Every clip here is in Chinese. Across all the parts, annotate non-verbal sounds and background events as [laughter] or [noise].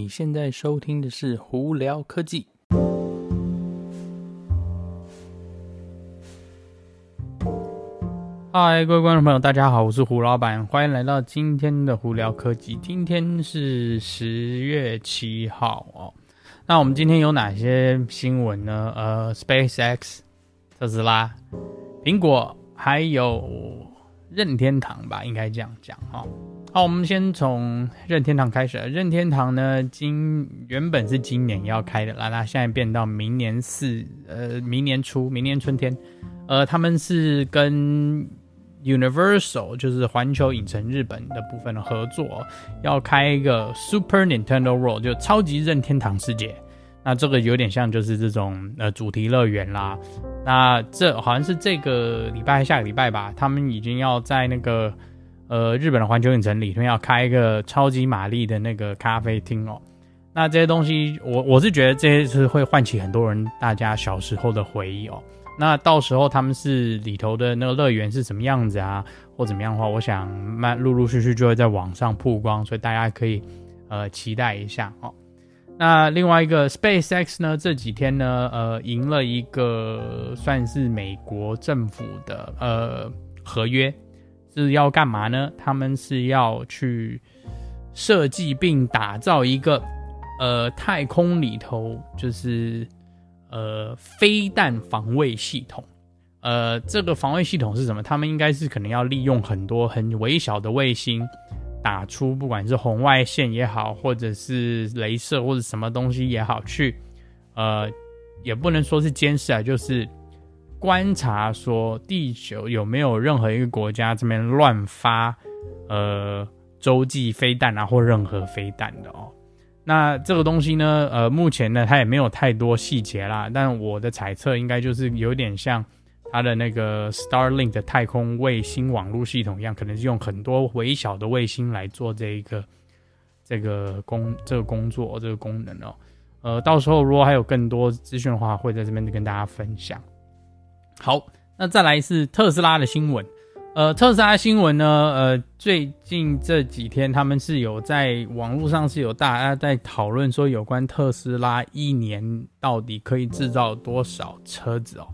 你现在收听的是《胡聊科技》。嗨，各位观众朋友，大家好，我是胡老板，欢迎来到今天的《胡聊科技》。今天是十月七号哦。那我们今天有哪些新闻呢？呃，SpaceX、特斯拉、苹果，还有任天堂吧，应该这样讲哈。好，我们先从任天堂开始。任天堂呢，今原本是今年要开的啦，那现在变到明年四，呃，明年初，明年春天。呃，他们是跟 Universal，就是环球影城日本的部分的合作，要开一个 Super Nintendo World，就超级任天堂世界。那这个有点像就是这种呃主题乐园啦。那这好像是这个礼拜下个礼拜吧，他们已经要在那个。呃，日本的环球影城里面要开一个超级玛丽的那个咖啡厅哦。那这些东西，我我是觉得这些是会唤起很多人大家小时候的回忆哦。那到时候他们是里头的那个乐园是什么样子啊，或怎么样的话，我想慢陆陆续续就会在网上曝光，所以大家可以呃期待一下哦。那另外一个 SpaceX 呢，这几天呢，呃，赢了一个算是美国政府的呃合约。是要干嘛呢？他们是要去设计并打造一个呃太空里头就是呃飞弹防卫系统。呃，这个防卫系统是什么？他们应该是可能要利用很多很微小的卫星，打出不管是红外线也好，或者是镭射或者什么东西也好，去呃也不能说是监视啊，就是。观察说地球有没有任何一个国家这边乱发呃洲际飞弹啊，或任何飞弹的哦。那这个东西呢，呃，目前呢它也没有太多细节啦。但我的猜测应该就是有点像它的那个 Starlink 的太空卫星网络系统一样，可能是用很多微小的卫星来做这一个这个工这个工作这个功能哦。呃，到时候如果还有更多资讯的话，会在这边跟大家分享。好，那再来是特斯拉的新闻。呃，特斯拉新闻呢，呃，最近这几天他们是有在网络上是有大家在讨论说，有关特斯拉一年到底可以制造多少车子哦。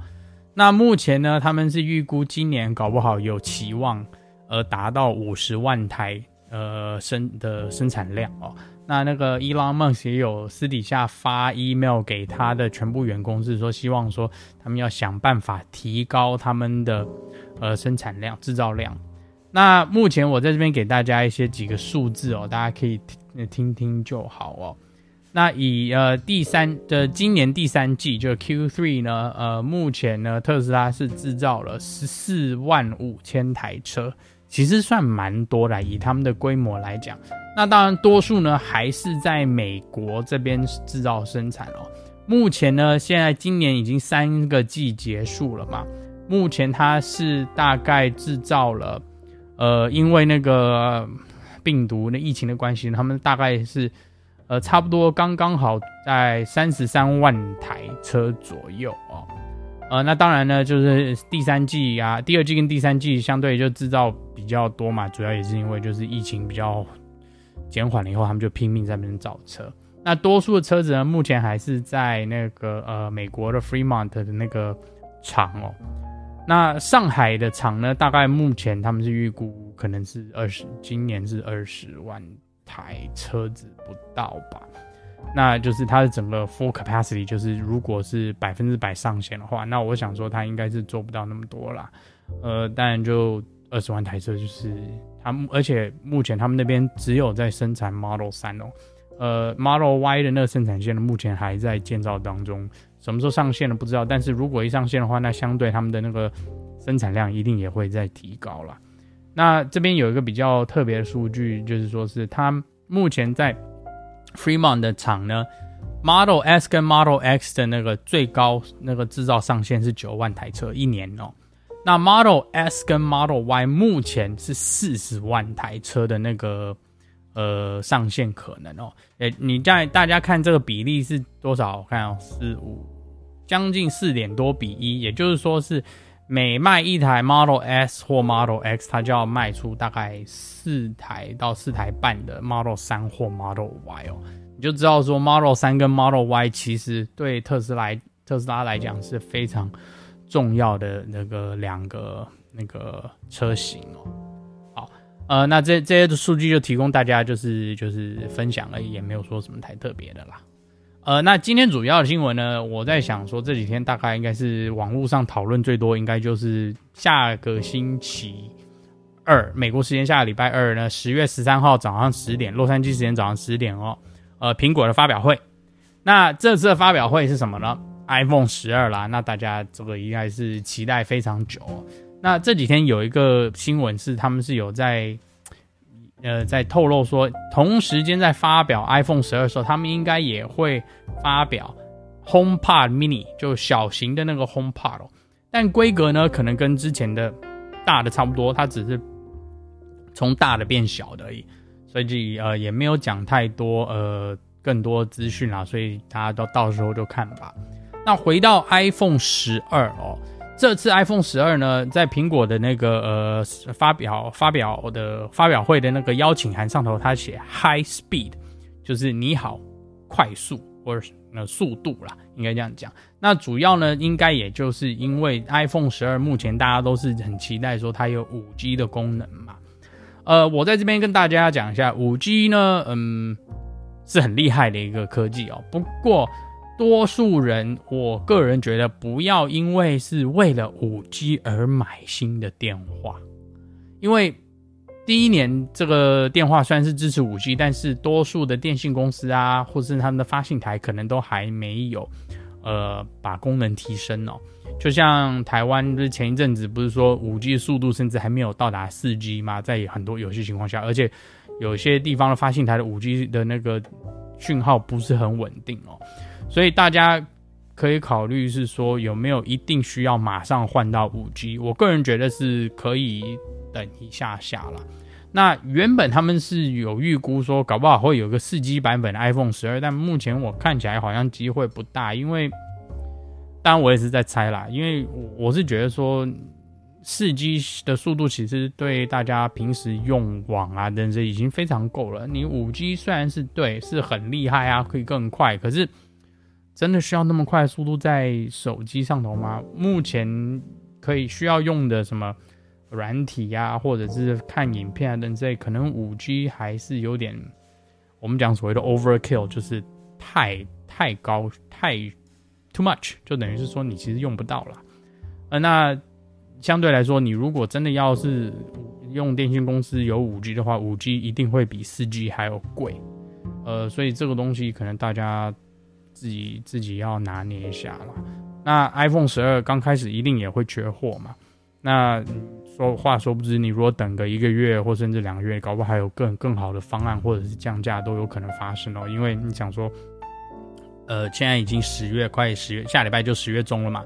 那目前呢，他们是预估今年搞不好有期望，呃，达到五十万台呃生的生产量哦。那那个 Elon Musk 也有私底下发 email 给他的全部员工，是说希望说他们要想办法提高他们的呃生产量、制造量。那目前我在这边给大家一些几个数字哦，大家可以听听听就好哦。那以呃第三的今年第三季就 Q3 呢，呃目前呢特斯拉是制造了十四万五千台车。其实算蛮多的，以他们的规模来讲，那当然多数呢还是在美国这边制造生产哦。目前呢，现在今年已经三个季结束了嘛，目前它是大概制造了，呃，因为那个病毒那疫情的关系，他们大概是呃差不多刚刚好在三十三万台车左右哦。呃，那当然呢，就是第三季啊，第二季跟第三季相对就制造比较多嘛，主要也是因为就是疫情比较减缓了以后，他们就拼命在那边造车。那多数的车子呢，目前还是在那个呃美国的 Fremont 的那个厂哦。那上海的厂呢，大概目前他们是预估可能是二十，今年是二十万台车子不到吧。那就是它的整个 full capacity，就是如果是百分之百上线的话，那我想说它应该是做不到那么多啦。呃，当然就二十万台车，就是他们，而且目前他们那边只有在生产 Model 3哦，呃，Model Y 的那个生产线呢，目前还在建造当中，什么时候上线了不知道。但是如果一上线的话，那相对他们的那个生产量一定也会在提高了。那这边有一个比较特别的数据，就是说是它目前在。Fremont 的厂呢，Model S 跟 Model X 的那个最高那个制造上限是九万台车一年哦。那 Model S 跟 Model Y 目前是四十万台车的那个呃上限可能哦。诶，你在大家看这个比例是多少？我看哦，四五，将近四点多比一，也就是说是。每卖一台 Model S 或 Model X，它就要卖出大概四台到四台半的 Model 3或 Model Y 哦。你就知道说 Model 三跟 Model Y 其实对特斯拉特斯拉来讲是非常重要的那个两个那个车型哦。好，呃，那这这些的数据就提供大家就是就是分享而已，也没有说什么太特别的啦。呃，那今天主要的新闻呢，我在想说这几天大概应该是网络上讨论最多，应该就是下个星期二，美国时间下个礼拜二呢，十月十三号早上十点，洛杉矶时间早上十点哦。呃，苹果的发表会，那这次的发表会是什么呢？iPhone 十二啦，那大家这个应该是期待非常久。那这几天有一个新闻是，他们是有在，呃，在透露说，同时间在发表 iPhone 十二的时候，他们应该也会发表 HomePod Mini，就小型的那个 HomePod 哦，但规格呢，可能跟之前的大的差不多，它只是从大的变小的而已。所以呃也没有讲太多呃更多资讯啦，所以大家都到时候就看吧。那回到 iPhone 十二哦，这次 iPhone 十二呢，在苹果的那个呃发表发表的发表会的那个邀请函上头，它写 High Speed，就是你好快速或者那速度啦，应该这样讲。那主要呢，应该也就是因为 iPhone 十二目前大家都是很期待说它有五 G 的功能嘛。呃，我在这边跟大家讲一下，五 G 呢，嗯，是很厉害的一个科技哦。不过，多数人，我个人觉得，不要因为是为了五 G 而买新的电话，因为第一年这个电话虽然是支持五 G，但是多数的电信公司啊，或是他们的发信台，可能都还没有，呃，把功能提升哦。就像台湾，就是前一阵子不是说五 G 速度甚至还没有到达四 G 吗？在很多有些情况下，而且有些地方的发信台的五 G 的那个讯号不是很稳定哦，所以大家可以考虑是说有没有一定需要马上换到五 G？我个人觉得是可以等一下下了。那原本他们是有预估说搞不好会有个四 G 版本的 iPhone 十二，但目前我看起来好像机会不大，因为。当然，我也是在猜啦，因为我是觉得说，四 G 的速度其实对大家平时用网啊等等已经非常够了。你五 G 虽然是对是很厉害啊，可以更快，可是真的需要那么快速度在手机上头吗？目前可以需要用的什么软体呀，或者是看影片啊等之类，可能五 G 还是有点我们讲所谓的 overkill，就是太太高太。Too much 就等于是说你其实用不到了，呃，那相对来说，你如果真的要是用电信公司有五 G 的话，五 G 一定会比四 G 还要贵，呃，所以这个东西可能大家自己自己要拿捏一下了。那 iPhone 十二刚开始一定也会缺货嘛？那说话说不知，你如果等个一个月或甚至两个月，搞不好还有更更好的方案或者是降价都有可能发生哦，因为你想说。呃，现在已经十月，快十月，下礼拜就十月中了嘛。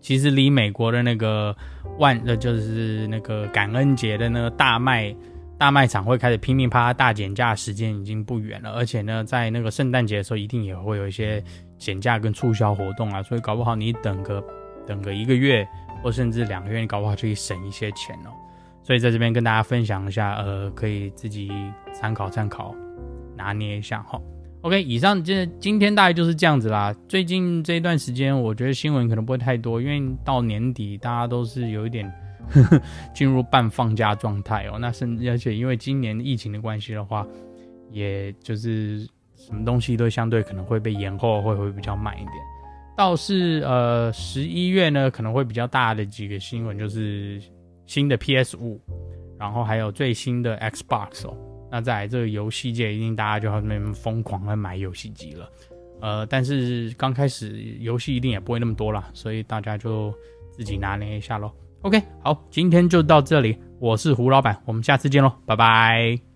其实离美国的那个万，呃，就是那个感恩节的那个大卖大卖场会开始拼命啪大减价，时间已经不远了。而且呢，在那个圣诞节的时候，一定也会有一些减价跟促销活动啊。所以搞不好你等个等个一个月，或甚至两个月，你搞不好就可以省一些钱哦。所以在这边跟大家分享一下，呃，可以自己参考参考，拿捏一下哈。OK，以上这今天大概就是这样子啦。最近这一段时间，我觉得新闻可能不会太多，因为到年底大家都是有一点 [laughs] 进入半放假状态哦。那甚至而且因为今年疫情的关系的话，也就是什么东西都相对可能会被延后，会会比较慢一点。倒是呃十一月呢，可能会比较大的几个新闻就是新的 PS 五，然后还有最新的 Xbox 哦。那在这个游戏界，一定大家就要那边疯狂的买游戏机了，呃，但是刚开始游戏一定也不会那么多啦，所以大家就自己拿捏一下喽。OK，好，今天就到这里，我是胡老板，我们下次见喽，拜拜。